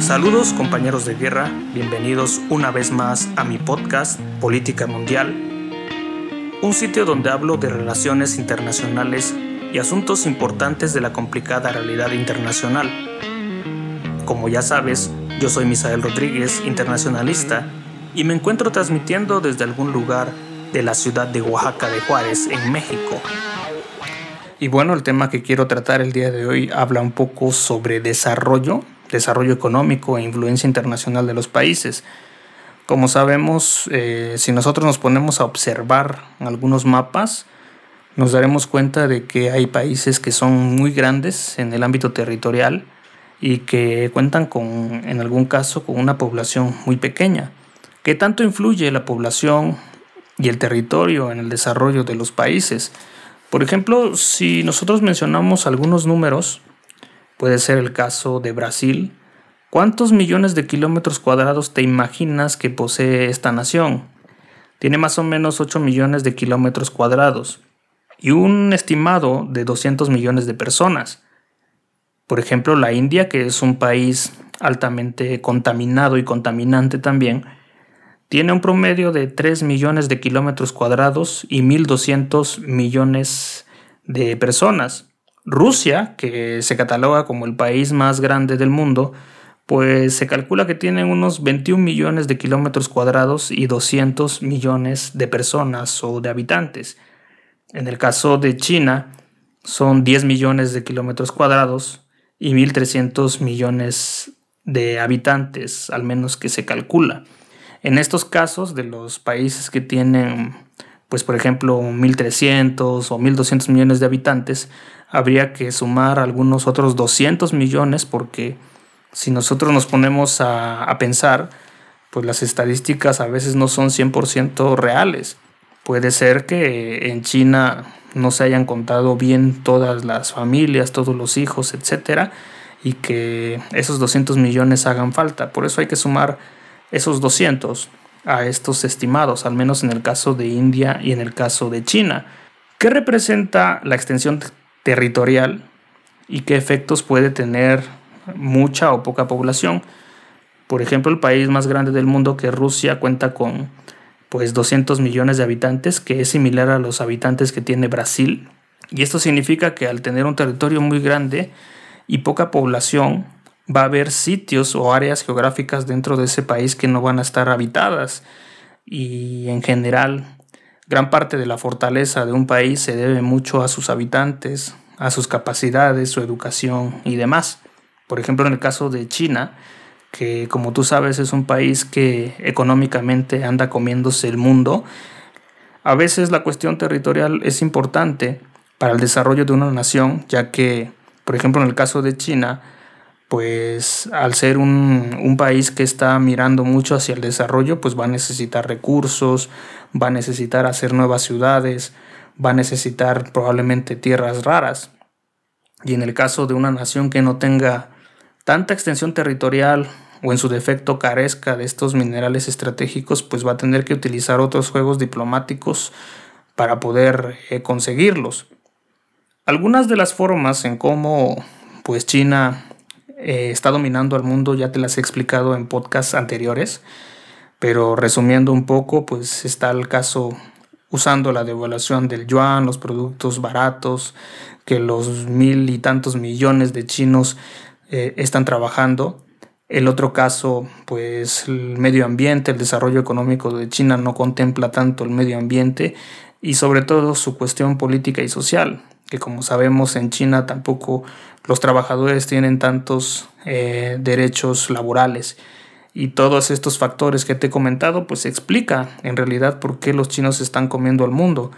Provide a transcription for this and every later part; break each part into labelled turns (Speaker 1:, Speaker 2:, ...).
Speaker 1: Saludos compañeros de guerra, bienvenidos una vez más a mi podcast Política Mundial, un sitio donde hablo de relaciones internacionales y asuntos importantes de la complicada realidad internacional. Como ya sabes, yo soy Misael Rodríguez, internacionalista, y me encuentro transmitiendo desde algún lugar de la ciudad de Oaxaca de Juárez, en México. Y bueno, el tema que quiero tratar el día de hoy habla un poco sobre desarrollo desarrollo económico e influencia internacional de los países. Como sabemos, eh, si nosotros nos ponemos a observar algunos mapas, nos daremos cuenta de que hay países que son muy grandes en el ámbito territorial y que cuentan con, en algún caso, con una población muy pequeña. ¿Qué tanto influye la población y el territorio en el desarrollo de los países? Por ejemplo, si nosotros mencionamos algunos números, Puede ser el caso de Brasil. ¿Cuántos millones de kilómetros cuadrados te imaginas que posee esta nación? Tiene más o menos 8 millones de kilómetros cuadrados y un estimado de 200 millones de personas. Por ejemplo, la India, que es un país altamente contaminado y contaminante también, tiene un promedio de 3 millones de kilómetros cuadrados y 1.200 millones de personas. Rusia, que se cataloga como el país más grande del mundo, pues se calcula que tiene unos 21 millones de kilómetros cuadrados y 200 millones de personas o de habitantes. En el caso de China, son 10 millones de kilómetros cuadrados y 1.300 millones de habitantes, al menos que se calcula. En estos casos de los países que tienen, pues por ejemplo, 1.300 o 1.200 millones de habitantes, habría que sumar algunos otros 200 millones porque si nosotros nos ponemos a, pensar, pues las estadísticas a veces no son 100% reales. Puede ser que en China no se hayan contado bien todas las familias, todos los hijos, etcétera, y que esos 200 millones hagan falta. Por eso hay que sumar esos 200 a estos estimados, al menos en el caso de India y en el caso de China. ¿Qué representa la extensión territorial y qué efectos puede tener mucha o poca población. Por ejemplo, el país más grande del mundo que Rusia cuenta con pues 200 millones de habitantes, que es similar a los habitantes que tiene Brasil. Y esto significa que al tener un territorio muy grande y poca población, va a haber sitios o áreas geográficas dentro de ese país que no van a estar habitadas. Y en general, Gran parte de la fortaleza de un país se debe mucho a sus habitantes, a sus capacidades, su educación y demás. Por ejemplo, en el caso de China, que como tú sabes es un país que económicamente anda comiéndose el mundo, a veces la cuestión territorial es importante para el desarrollo de una nación, ya que, por ejemplo, en el caso de China, pues al ser un, país que está mirando mucho hacia el desarrollo, pues va a necesitar recursos, va a necesitar hacer nuevas ciudades, va a necesitar probablemente tierras raras. Y en el caso de una nación que no tenga tanta extensión territorial o en su defecto carezca de estos minerales estratégicos, pues va a tener que utilizar otros juegos diplomáticos para poder eh, conseguirlos. Algunas de las formas en cómo pues China eh, está dominando al mundo, ya te las he explicado en podcasts anteriores, pero resumiendo un poco, pues está el caso usando la devaluación del yuan, los productos baratos, que los mil y tantos millones de chinos eh, están trabajando. El otro caso, pues el medio ambiente, el desarrollo económico de China no contempla tanto el medio ambiente y sobre todo su cuestión política y social que como sabemos en China tampoco los trabajadores tienen tantos eh, derechos laborales. Y todos estos factores que te he comentado, pues explica en realidad por qué los chinos están comiendo al mundo.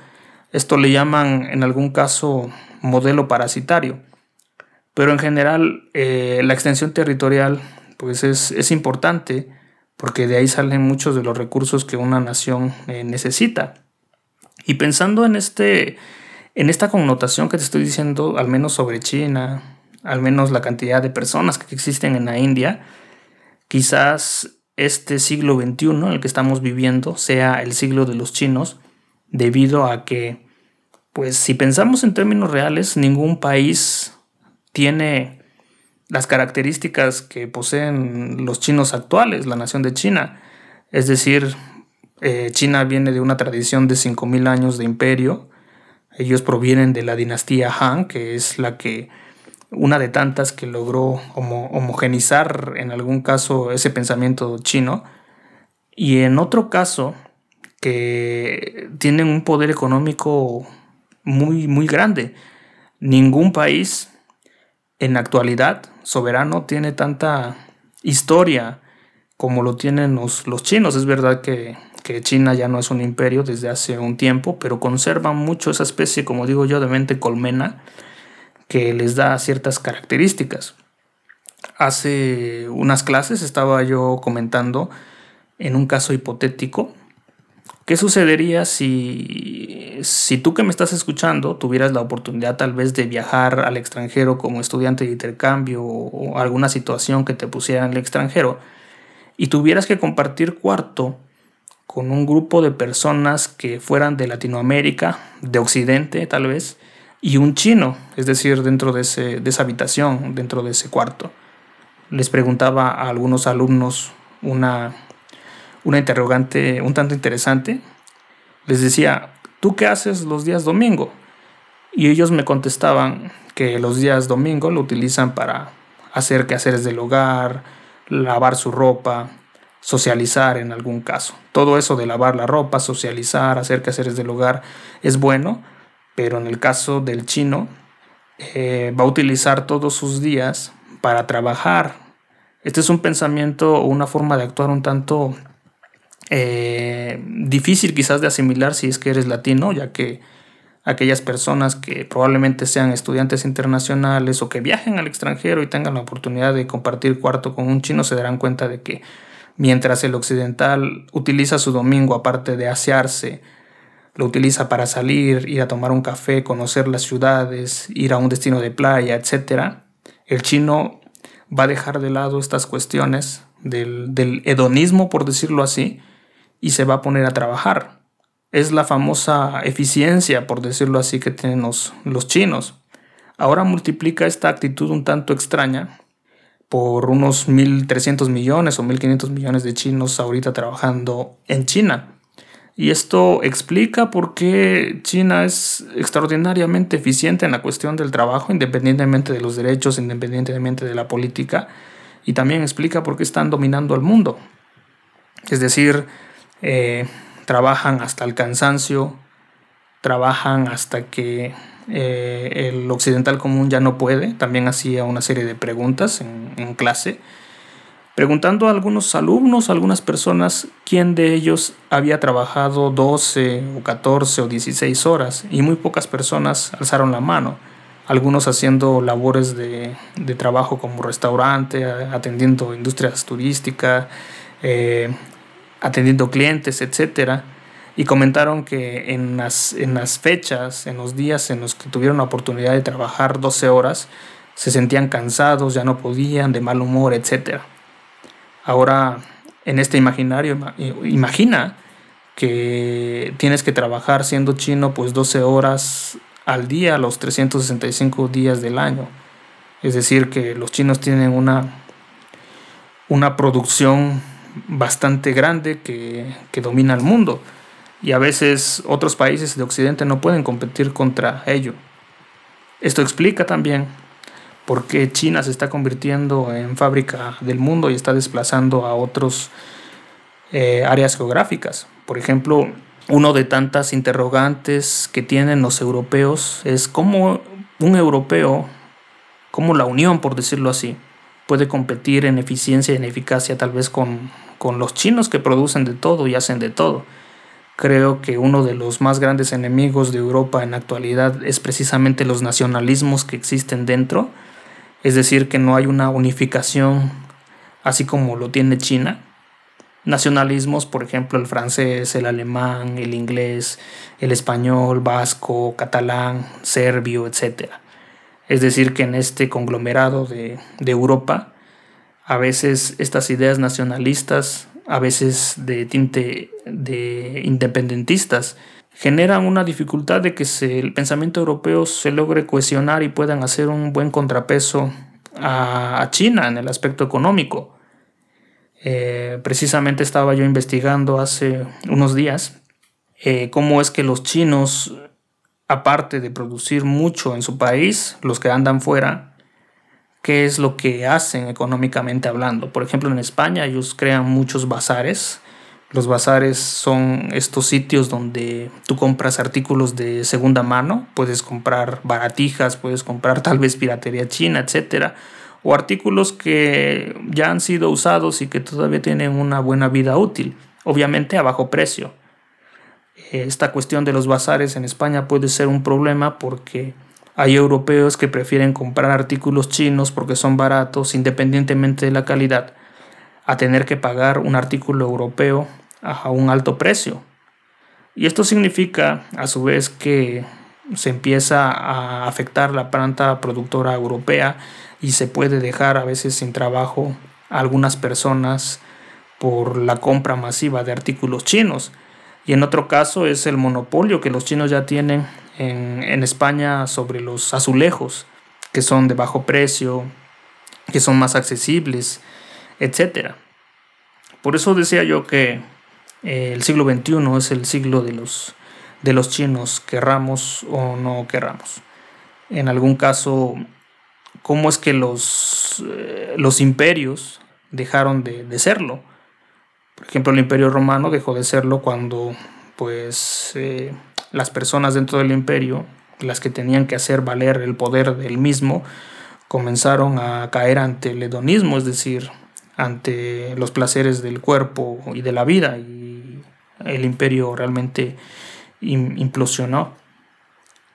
Speaker 1: Esto le llaman en algún caso modelo parasitario. Pero en general eh, la extensión territorial pues es, es, importante porque de ahí salen muchos de los recursos que una nación eh, necesita. Y pensando en este en esta connotación que te estoy diciendo, al menos sobre China, al menos la cantidad de personas que existen en la India, quizás este siglo XXI en el que estamos viviendo sea el siglo de los chinos, debido a que, pues si pensamos en términos reales, ningún país tiene las características que poseen los chinos actuales, la nación de China. Es decir, eh, China viene de una tradición de 5.000 años de imperio. Ellos provienen de la dinastía Han, que es la que una de tantas que logró homogenizar en algún caso ese pensamiento chino. Y en otro caso, que tienen un poder económico muy, muy grande. Ningún país en la actualidad soberano tiene tanta historia como lo tienen los, los chinos. Es verdad que, que, China ya no es un imperio desde hace un tiempo, pero conservan mucho esa especie, como digo yo, de mente colmena que les da ciertas características. Hace unas clases estaba yo comentando en un caso hipotético ¿Qué sucedería si, si tú que me estás escuchando tuvieras la oportunidad tal vez de viajar al extranjero como estudiante de intercambio o alguna situación que te pusiera en el extranjero y tuvieras que compartir cuarto con un grupo de personas que fueran de Latinoamérica, de Occidente tal vez, y un chino, es decir, dentro de, ese, de esa habitación, dentro de ese cuarto? Les preguntaba a algunos alumnos una una interrogante un tanto interesante. Les decía, ¿tú qué haces los días domingo? Y ellos me contestaban que los días domingo lo utilizan para hacer quehaceres del hogar, lavar su ropa, socializar en algún caso. Todo eso de lavar la ropa, socializar, hacer quehaceres del hogar es bueno, pero en el caso del chino eh, va a utilizar todos sus días para trabajar. Este es un pensamiento o una forma de actuar un tanto eh, difícil quizás de asimilar si es que eres latino, ya que aquellas personas que probablemente sean estudiantes internacionales o que viajen al extranjero y tengan la oportunidad de compartir cuarto con un chino se darán cuenta de que mientras el occidental utiliza su domingo aparte de asearse, lo utiliza para salir, ir a tomar un café, conocer las ciudades, ir a un destino de playa, etc., el chino va a dejar de lado estas cuestiones del, hedonismo, por decirlo así, y se va a poner a trabajar. Es la famosa eficiencia, por decirlo así, que tienen los, chinos. Ahora multiplica esta actitud un tanto extraña por unos 1.300 millones o 1.500 millones de chinos ahorita trabajando en China. Y esto explica por qué China es extraordinariamente eficiente en la cuestión del trabajo, independientemente de los derechos, independientemente de la política, y también explica por qué están dominando el mundo. Es decir, eh, trabajan hasta el cansancio, trabajan hasta que eh, el occidental común ya no puede. También hacía una serie de preguntas en, clase, preguntando a algunos alumnos, a algunas personas, quién de ellos había trabajado 12 o 14 o 16 horas y muy pocas personas alzaron la mano. Algunos haciendo labores de, trabajo como restaurante, atendiendo industrias turísticas, eh, atendiendo clientes, etcétera, y comentaron que en las, en las fechas, en los días en los que tuvieron la oportunidad de trabajar 12 horas, se sentían cansados, ya no podían, de mal humor, etcétera. Ahora, en este imaginario, imagina que tienes que trabajar siendo chino pues 12 horas al día, los 365 días del año. Es decir, que los chinos tienen una, una producción bastante grande que, domina el mundo y a veces otros países de Occidente no pueden competir contra ello. Esto explica también por qué China se está convirtiendo en fábrica del mundo y está desplazando a otras eh, áreas geográficas. Por ejemplo, uno de tantas interrogantes que tienen los europeos es cómo un europeo, cómo la Unión, por decirlo así, puede competir en eficiencia y en eficacia tal vez con, los chinos que producen de todo y hacen de todo. Creo que uno de los más grandes enemigos de Europa en la actualidad es precisamente los nacionalismos que existen dentro, es decir, que no hay una unificación así como lo tiene China. Nacionalismos, por ejemplo, el francés, el alemán, el inglés, el español, vasco, catalán, serbio, etcétera. Es decir, que en este conglomerado de, Europa, a veces estas ideas nacionalistas, a veces de tinte de independentistas, generan una dificultad de que el pensamiento europeo se logre cohesionar y puedan hacer un buen contrapeso a, China en el aspecto económico. Eh, precisamente estaba yo investigando hace unos días eh, cómo es que los chinos, aparte de producir mucho en su país, los que andan fuera, qué es lo que hacen económicamente hablando. Por ejemplo, en España ellos crean muchos bazares. Los bazares son estos sitios donde tú compras artículos de segunda mano, puedes comprar baratijas, puedes comprar tal vez piratería china, etcétera, o artículos que ya han sido usados y que todavía tienen una buena vida útil, obviamente a bajo precio. Esta cuestión de los bazares en España puede ser un problema porque hay europeos que prefieren comprar artículos chinos porque son baratos independientemente de la calidad a tener que pagar un artículo europeo a un alto precio. Y esto significa a su vez que se empieza a afectar la planta productora europea y se puede dejar a veces sin trabajo a algunas personas por la compra masiva de artículos chinos. Y en otro caso es el monopolio que los chinos ya tienen en, España sobre los azulejos, que son de bajo precio, que son más accesibles, etc. Por eso decía yo que eh, el siglo XXI es el siglo de los, de los chinos, querramos o no querramos. En algún caso, ¿cómo es que los, eh, los imperios dejaron de, de, serlo? Por ejemplo, el imperio romano dejó de serlo cuando pues eh, las personas dentro del imperio, las que tenían que hacer valer el poder del mismo, comenzaron a caer ante el hedonismo, es decir, ante los placeres del cuerpo y de la vida, y el imperio realmente implosionó.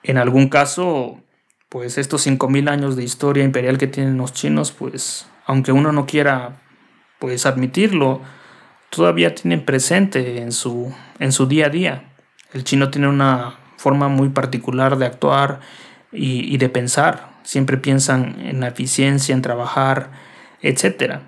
Speaker 1: En algún caso, pues estos 5.000 años de historia imperial que tienen los chinos, pues aunque uno no quiera pues admitirlo, todavía tienen presente en su, en su día a día. El chino tiene una forma muy particular de actuar y, de pensar. Siempre piensan en la eficiencia, en trabajar, etc.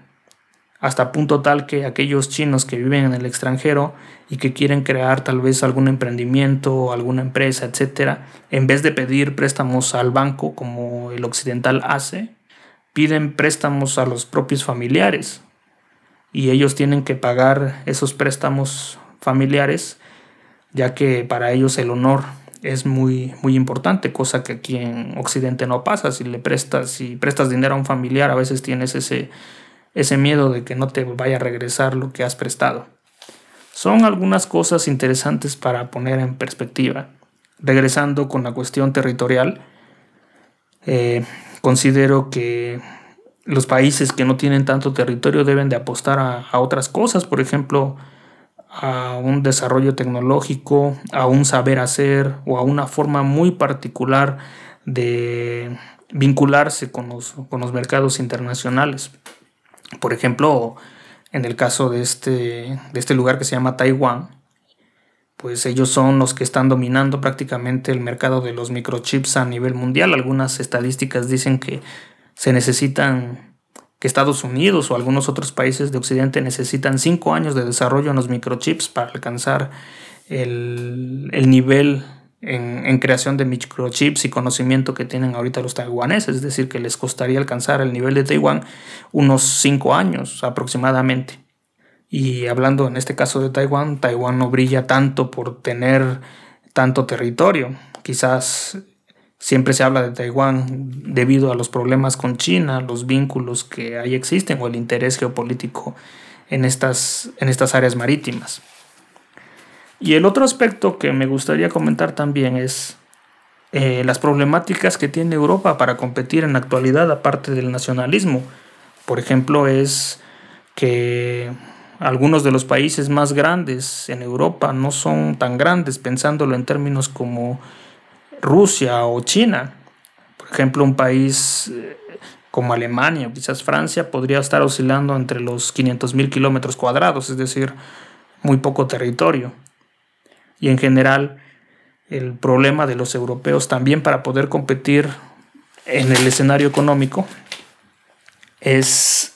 Speaker 1: Hasta punto tal que aquellos chinos que viven en el extranjero y que quieren crear tal vez algún emprendimiento alguna empresa, etc., en vez de pedir préstamos al banco como el occidental hace, piden préstamos a los propios familiares y ellos tienen que pagar esos préstamos familiares ya que para ellos el honor es muy, muy importante, cosa que aquí en Occidente no pasa. Si le prestas, si prestas dinero a un familiar, a veces tienes ese, ese miedo de que no te vaya a regresar lo que has prestado. Son algunas cosas interesantes para poner en perspectiva. Regresando con la cuestión territorial, eh, considero que los países que no tienen tanto territorio deben de apostar a, a otras cosas, por ejemplo, a un desarrollo tecnológico, a un saber hacer o a una forma muy particular de vincularse con los, con los mercados internacionales. Por ejemplo, en el caso de este, de este lugar que se llama Taiwán, pues ellos son los que están dominando prácticamente el mercado de los microchips a nivel mundial. Algunas estadísticas dicen que se necesitan que Estados Unidos o algunos otros países de Occidente necesitan cinco años de desarrollo en los microchips para alcanzar el, nivel en, creación de microchips y conocimiento que tienen ahorita los taiwaneses, es decir, que les costaría alcanzar el nivel de Taiwán unos cinco años aproximadamente. Y hablando en este caso de Taiwán, Taiwán no brilla tanto por tener tanto territorio. Quizás Siempre se habla de Taiwán debido a los problemas con China, los vínculos que ahí existen o el interés geopolítico en estas, en estas áreas marítimas. Y el otro aspecto que me gustaría comentar también es eh, las problemáticas que tiene Europa para competir en la actualidad aparte del nacionalismo. Por ejemplo, es que algunos de los países más grandes en Europa no son tan grandes, pensándolo en términos como Rusia o China. Por ejemplo, un país eh, como Alemania quizás Francia podría estar oscilando entre los 500 mil kilómetros cuadrados, es decir, muy poco territorio. Y en general, el problema de los europeos también para poder competir en el escenario económico es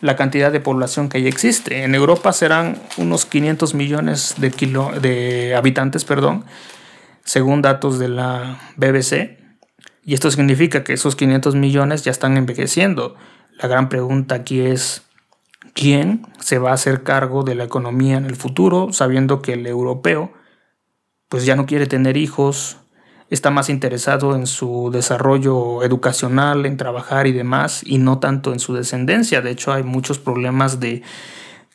Speaker 1: la cantidad de población que ahí existe. En Europa serán unos 500 millones de, de habitantes, perdón, según datos de la BBC, Y esto significa que esos 500 millones ya están envejeciendo. La gran pregunta aquí es, ¿quién se va a hacer cargo de la economía en el futuro, sabiendo que el europeo pues ya no quiere tener hijos, está más interesado en su desarrollo educacional, en trabajar y demás, y no tanto en su descendencia. De hecho, hay muchos problemas de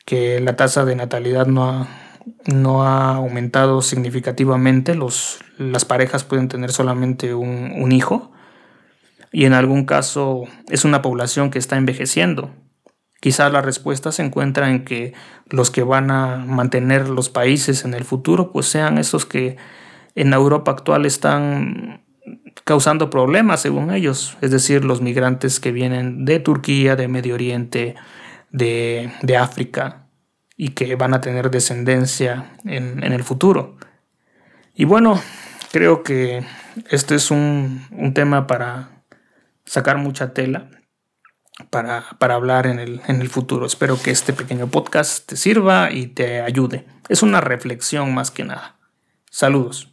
Speaker 1: que la tasa de natalidad no ha, no ha aumentado significativamente. Los, las parejas pueden tener solamente un, un hijo y en algún caso es una población que está envejeciendo. Quizás la respuesta se encuentra en que los que van a mantener los países en el futuro pues sean esos que en Europa actual están causando problemas según ellos, es decir, los migrantes que vienen de Turquía, de Medio Oriente, de, de África y que van a tener descendencia en, en, el futuro. Y bueno, creo que este es un, un tema para sacar mucha tela. Para, para, hablar en el, en el futuro. Espero que este pequeño podcast te sirva y te ayude. Es una reflexión más que nada. Saludos.